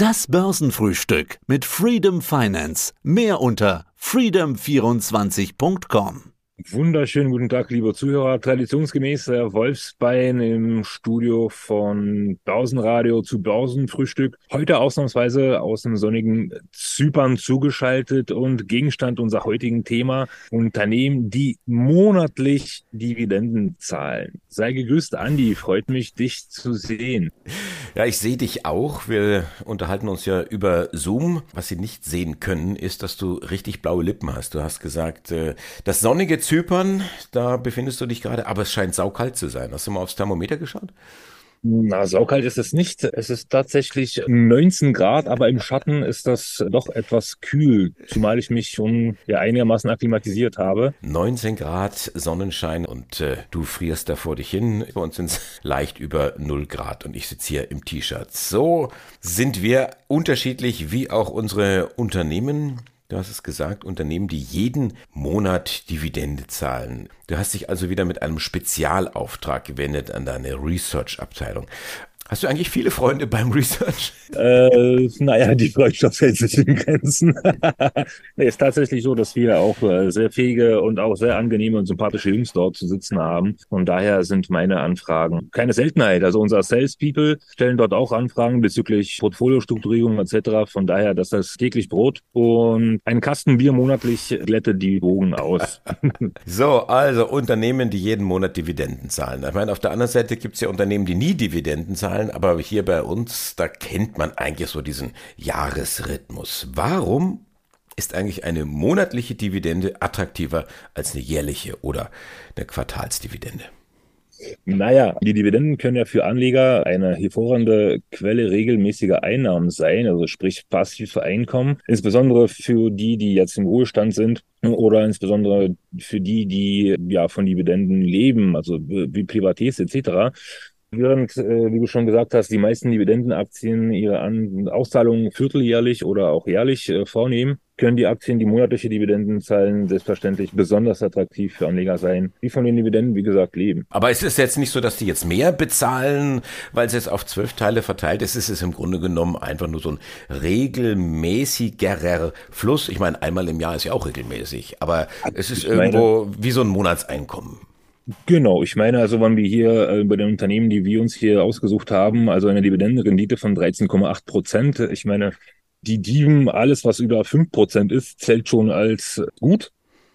Das Börsenfrühstück mit Freedom Finance. Mehr unter freedom24.com. Wunderschönen guten Tag, liebe Zuhörer. Traditionsgemäß der Wolfsbein im Studio von Börsenradio zu Börsenfrühstück. Heute ausnahmsweise aus dem sonnigen Zypern zugeschaltet und Gegenstand unserer heutigen Thema Unternehmen, die monatlich Dividenden zahlen. Sei gegrüßt, Andi. Freut mich, dich zu sehen. Ja, ich sehe dich auch. Wir unterhalten uns ja über Zoom. Was Sie nicht sehen können, ist, dass du richtig blaue Lippen hast. Du hast gesagt, äh, das sonnige Zypern, da befindest du dich gerade, aber es scheint saukalt zu sein. Hast du mal aufs Thermometer geschaut? Na, saukalt ist es nicht. Es ist tatsächlich 19 Grad, aber im Schatten ist das doch etwas kühl, zumal ich mich schon ja, einigermaßen akklimatisiert habe. 19 Grad Sonnenschein und äh, du frierst da vor dich hin. Bei uns sind es leicht über 0 Grad und ich sitze hier im T-Shirt. So sind wir unterschiedlich wie auch unsere Unternehmen. Du hast es gesagt, Unternehmen, die jeden Monat Dividende zahlen. Du hast dich also wieder mit einem Spezialauftrag gewendet an deine Research-Abteilung. Hast du eigentlich viele Freunde beim Research? Äh, naja, die Freundschaft hält sich in Grenzen. nee, ist tatsächlich so, dass wir auch äh, sehr fähige und auch sehr angenehme und sympathische Jungs dort zu sitzen haben. Und daher sind meine Anfragen keine Seltenheit. Also unser Salespeople stellen dort auch Anfragen bezüglich Portfoliostrukturierung etc. Von daher, dass das täglich Brot und ein Kasten Bier monatlich glättet die Bogen aus. so, also Unternehmen, die jeden Monat Dividenden zahlen. Ich meine, auf der anderen Seite gibt es ja Unternehmen, die nie Dividenden zahlen zahlen, aber hier bei uns, da kennt man eigentlich so diesen Jahresrhythmus. Warum ist eigentlich eine monatliche Dividende attraktiver als eine jährliche oder eine Quartalsdividende? Naja, die Dividenden können ja für Anleger eine hervorragende Quelle regelmäßiger Einnahmen sein, also sprich passive Einkommen, insbesondere für die, die jetzt im Ruhestand sind oder insbesondere für die, die ja von Dividenden leben, also wie Privatiers etc. Während, äh, wie du schon gesagt hast, die meisten Dividendenaktien ihre An Auszahlungen vierteljährlich oder auch jährlich äh, vornehmen, können die Aktien, die monatliche Dividenden zahlen, selbstverständlich besonders attraktiv für Anleger sein, die von den Dividenden, wie gesagt, leben. Aber ist es jetzt nicht so, dass die jetzt mehr bezahlen, weil es jetzt auf zwölf Teile verteilt ist? Es ist im Grunde genommen einfach nur so ein regelmäßigerer Fluss. Ich meine, einmal im Jahr ist ja auch regelmäßig, aber es ist irgendwo wie so ein Monatseinkommen. Genau, ich meine also, wenn wir hier äh, bei den Unternehmen, die wir uns hier ausgesucht haben, also eine Dividendenrendite von 13,8 Prozent, ich meine, die Diven, alles was über 5 Prozent ist, zählt schon als gut.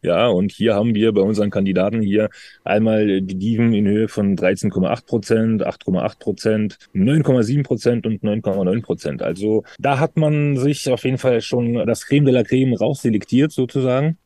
Ja, und hier haben wir bei unseren Kandidaten hier einmal die Diven in Höhe von 13,8 Prozent, 8,8 Prozent, 9,7 Prozent und 9,9 Prozent. Also da hat man sich auf jeden Fall schon das Creme de la Creme rausselektiert sozusagen.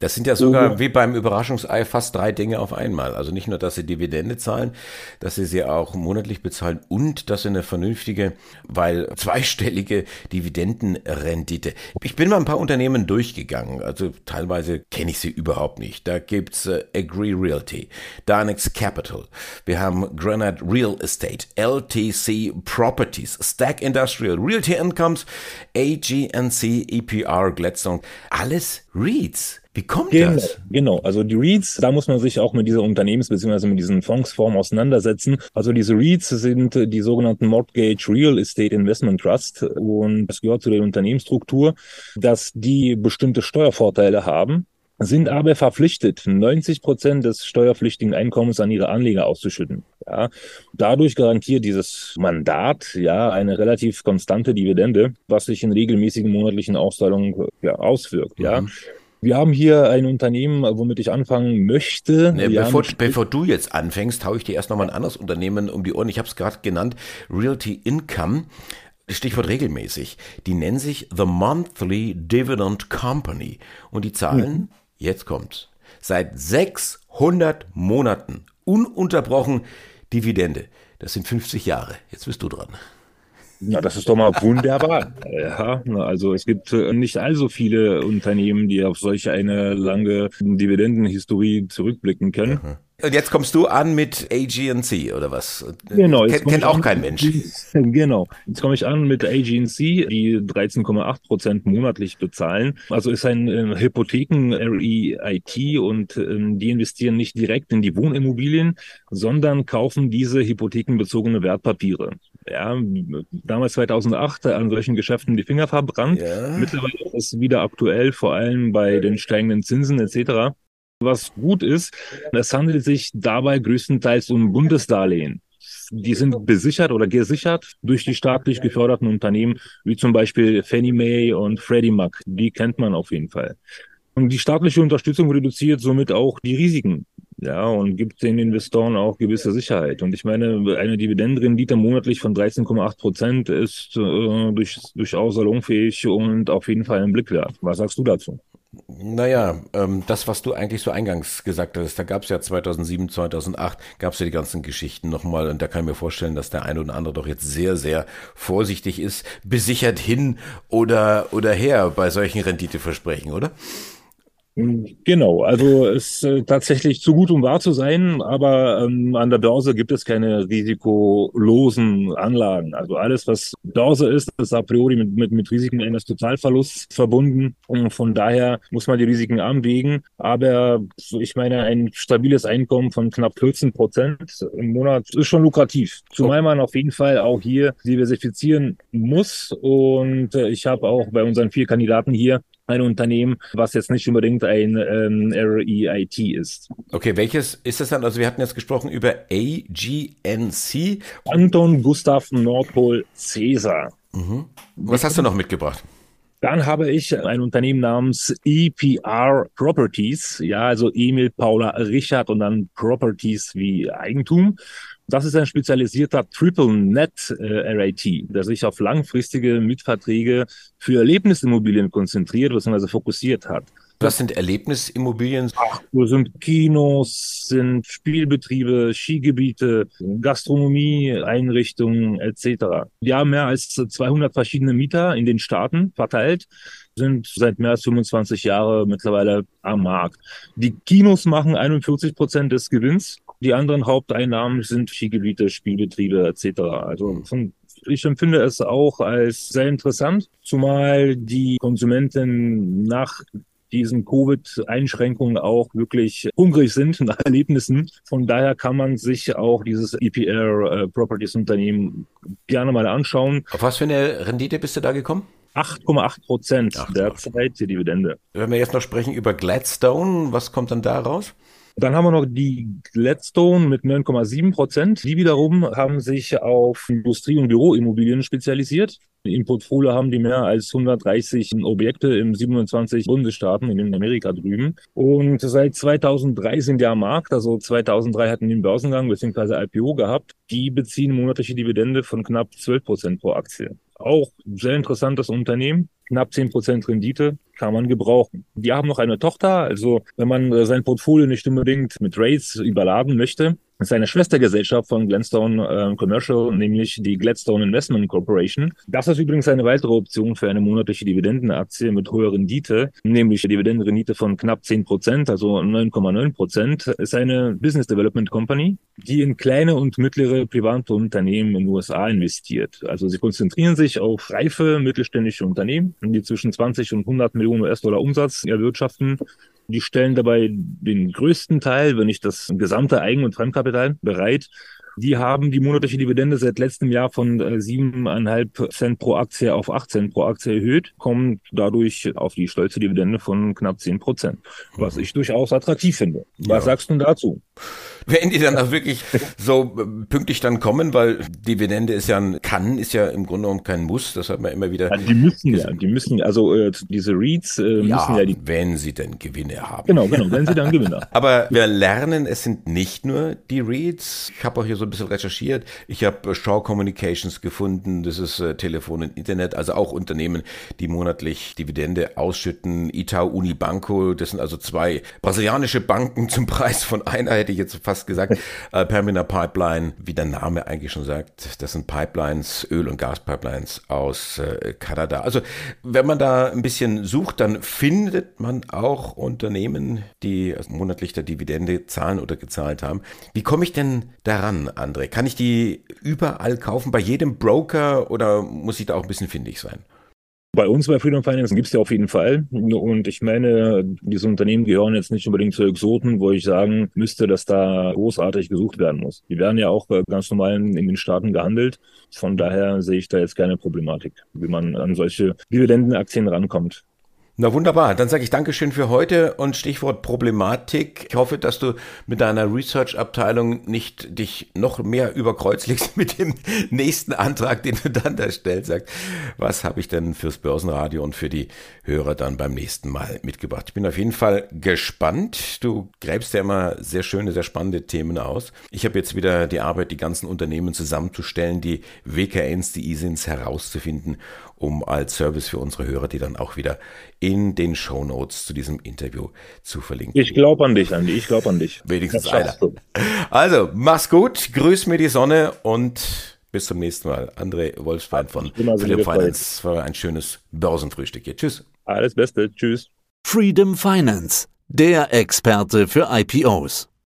Das sind ja sogar mhm. wie beim Überraschungsei fast drei Dinge auf einmal. Also nicht nur, dass sie Dividende zahlen, dass sie sie auch monatlich bezahlen und dass sie eine vernünftige, weil zweistellige Dividendenrendite. Ich bin mal ein paar Unternehmen durchgegangen. Also teilweise kenne ich sie überhaupt nicht. Da gibt's äh, Agree Realty, Dynex Capital. Wir haben Granite Real Estate, LTC Properties, Stack Industrial, Realty Incomes, AGNC, EPR, Gladstone. Alles REITs. Wie kommt genau, das? Genau, also die REITs, da muss man sich auch mit dieser Unternehmens- bzw. mit diesen Fondsformen auseinandersetzen. Also diese REITs sind die sogenannten Mortgage Real Estate Investment Trust und das gehört zu der Unternehmensstruktur, dass die bestimmte Steuervorteile haben sind aber verpflichtet, 90 Prozent des steuerpflichtigen Einkommens an ihre Anleger auszuschütten. Ja, dadurch garantiert dieses Mandat ja eine relativ konstante Dividende, was sich in regelmäßigen monatlichen Auszahlungen ja, auswirkt. Mhm. Ja. Wir haben hier ein Unternehmen, womit ich anfangen möchte. Ne, bevor, bevor, du jetzt anfängst, haue ich dir erst nochmal ein anderes Unternehmen um die Ohren. Ich habe es gerade genannt, Realty Income. Stichwort regelmäßig. Die nennen sich The Monthly Dividend Company. Und die zahlen, mhm. jetzt kommt's, seit 600 Monaten ununterbrochen Dividende. Das sind 50 Jahre. Jetzt bist du dran. Na, das ist doch mal wunderbar. ja, also es gibt äh, nicht allzu viele Unternehmen, die auf solch eine lange Dividendenhistorie zurückblicken können. Mhm. Und jetzt kommst du an mit AGNC oder was? Genau. Kennt, kennt auch kein Mensch. Genau. Jetzt komme ich an mit AGNC, die 13,8 Prozent monatlich bezahlen. Also ist ein äh, Hypotheken-REIT und äh, die investieren nicht direkt in die Wohnimmobilien, sondern kaufen diese hypothekenbezogene Wertpapiere. Ja, damals 2008 an solchen Geschäften die Finger verbrannt. Ja. Mittlerweile ist es wieder aktuell, vor allem bei den steigenden Zinsen etc. Was gut ist, es handelt sich dabei größtenteils um Bundesdarlehen. Die sind besichert oder gesichert durch die staatlich geförderten Unternehmen, wie zum Beispiel Fannie Mae und Freddie Mac. Die kennt man auf jeden Fall. Und die staatliche Unterstützung reduziert somit auch die Risiken. Ja, und gibt den Investoren auch gewisse Sicherheit. Und ich meine, eine Dividendenrendite monatlich von 13,8 Prozent ist äh, durch, durchaus salonfähig und auf jeden Fall ein Blick wert. Was sagst du dazu? Naja, ähm, das, was du eigentlich so eingangs gesagt hast, da gab es ja 2007, 2008, gab es ja die ganzen Geschichten nochmal und da kann ich mir vorstellen, dass der eine oder andere doch jetzt sehr, sehr vorsichtig ist, besichert hin oder, oder her bei solchen Renditeversprechen, oder? Genau, also es ist äh, tatsächlich zu gut, um wahr zu sein, aber ähm, an der Börse gibt es keine risikolosen Anlagen. Also alles, was Börse ist, ist a priori mit, mit, mit Risiken eines Totalverlusts verbunden. Und von daher muss man die Risiken anwägen. Aber ich meine, ein stabiles Einkommen von knapp 14 Prozent im Monat ist schon lukrativ. Zumal man auf jeden Fall auch hier diversifizieren muss. Und äh, ich habe auch bei unseren vier Kandidaten hier ein Unternehmen, was jetzt nicht unbedingt ein ähm, REIT ist. Okay, welches ist das dann? Also wir hatten jetzt gesprochen über AGNC. Anton Gustav Nordpol Caesar. Mhm. Was hast du noch mitgebracht? Dann habe ich ein Unternehmen namens EPR Properties, ja, also Emil, Paula, Richard und dann Properties wie Eigentum. Das ist ein spezialisierter Triple Net äh, RAT, der sich auf langfristige Mietverträge für Erlebnisimmobilien konzentriert bzw. fokussiert hat. Was sind Erlebnisimmobilien? Ach, sind Kinos, sind Spielbetriebe, Skigebiete, Gastronomie, Einrichtungen etc. Wir haben mehr als 200 verschiedene Mieter in den Staaten verteilt sind seit mehr als 25 Jahren mittlerweile am Markt. Die Kinos machen 41 Prozent des Gewinns die anderen Haupteinnahmen sind Skigebiete, Spielbetriebe etc. Also von ich empfinde es auch als sehr interessant, zumal die Konsumenten nach diesen Covid-Einschränkungen auch wirklich hungrig sind nach Erlebnissen. Von daher kann man sich auch dieses EPR äh, Properties Unternehmen gerne mal anschauen. Auf was für eine Rendite bist du da gekommen? 8,8 Prozent derzeit die Dividende. Wenn wir jetzt noch sprechen über Gladstone, was kommt dann da raus? Dann haben wir noch die Gladstone mit 9,7 Prozent. Die wiederum haben sich auf Industrie- und Büroimmobilien spezialisiert. Im Portfolio haben die mehr als 130 Objekte in 27 Bundesstaaten in Amerika drüben. Und seit 2003 sind die am Markt. Also 2003 hatten die einen Börsengang bzw. IPO gehabt. Die beziehen monatliche Dividende von knapp 12 Prozent pro Aktie. Auch sehr interessantes Unternehmen knapp zehn Prozent Rendite kann man gebrauchen. Die haben noch eine Tochter, also wenn man sein Portfolio nicht unbedingt mit Rates überladen möchte, ist eine Schwestergesellschaft von Gladstone äh, Commercial, nämlich die Gladstone Investment Corporation. Das ist übrigens eine weitere Option für eine monatliche Dividendenaktie mit hoher Rendite, nämlich Dividendenrendite von knapp 10 Prozent, also 9,9 Prozent, ist eine Business Development Company, die in kleine und mittlere private Unternehmen in den USA investiert. Also sie konzentrieren sich auf reife mittelständische Unternehmen, die zwischen 20 und 100 Millionen US-Dollar Umsatz erwirtschaften die stellen dabei den größten Teil, wenn nicht das gesamte Eigen- und Fremdkapital bereit. Die haben die monatliche Dividende seit letztem Jahr von äh, siebeneinhalb Cent pro Aktie auf acht Cent pro Aktie erhöht, kommen dadurch auf die stolze Dividende von knapp zehn Prozent, was ich durchaus attraktiv finde. Was ja. sagst du dazu? Wenn die dann auch wirklich so äh, pünktlich dann kommen, weil Dividende ist ja ein kann, ist ja im Grunde genommen kein Muss, das hat man immer wieder. Ja, die müssen ja, die müssen, also äh, diese Reads äh, müssen ja, ja die. Wenn sie denn Gewinne haben. Genau, genau, wenn sie dann Gewinne haben. Aber wir lernen, es sind nicht nur die Reads. Ich habe auch hier so ein bisschen recherchiert. Ich habe äh, Shaw Communications gefunden, das ist äh, Telefon und Internet, also auch Unternehmen, die monatlich Dividende ausschütten. Itaú Unibanco, das sind also zwei brasilianische Banken zum Preis von einer, hätte ich jetzt fast gesagt. Äh, Pamina Pipeline, wie der Name eigentlich schon sagt, das sind Pipelines, Öl- und Gaspipelines aus äh, Kanada. Also wenn man da ein bisschen sucht, dann findet man auch Unternehmen, die monatlich der Dividende zahlen oder gezahlt haben. Wie komme ich denn daran, André? Kann ich die überall kaufen, bei jedem Broker oder muss ich da auch ein bisschen findig sein? Bei uns bei Freedom Finance gibt es ja auf jeden Fall. Und ich meine, diese Unternehmen gehören jetzt nicht unbedingt zu Exoten, wo ich sagen müsste, dass da großartig gesucht werden muss. Die werden ja auch äh, ganz normal in den Staaten gehandelt. Von daher sehe ich da jetzt keine Problematik, wie man an solche Dividendenaktien rankommt. Na wunderbar, dann sage ich Dankeschön für heute und Stichwort Problematik. Ich hoffe, dass du mit deiner Research-Abteilung nicht dich noch mehr überkreuzligst mit dem nächsten Antrag, den du dann da stellst. Sagst, was habe ich denn fürs Börsenradio und für die Hörer dann beim nächsten Mal mitgebracht? Ich bin auf jeden Fall gespannt. Du gräbst ja immer sehr schöne, sehr spannende Themen aus. Ich habe jetzt wieder die Arbeit, die ganzen Unternehmen zusammenzustellen, die WKNs, die ISINs herauszufinden um als Service für unsere Hörer, die dann auch wieder in den Show Notes zu diesem Interview zu verlinken. Ich glaube an dich, Andi. Ich glaube an dich. Wenigstens einer. Also, mach's gut, grüß mir die Sonne und bis zum nächsten Mal. André Wolfsbein von Philipp Finance. War ein schönes Börsenfrühstück hier. Tschüss. Alles Beste. Tschüss. Freedom Finance, der Experte für IPOs.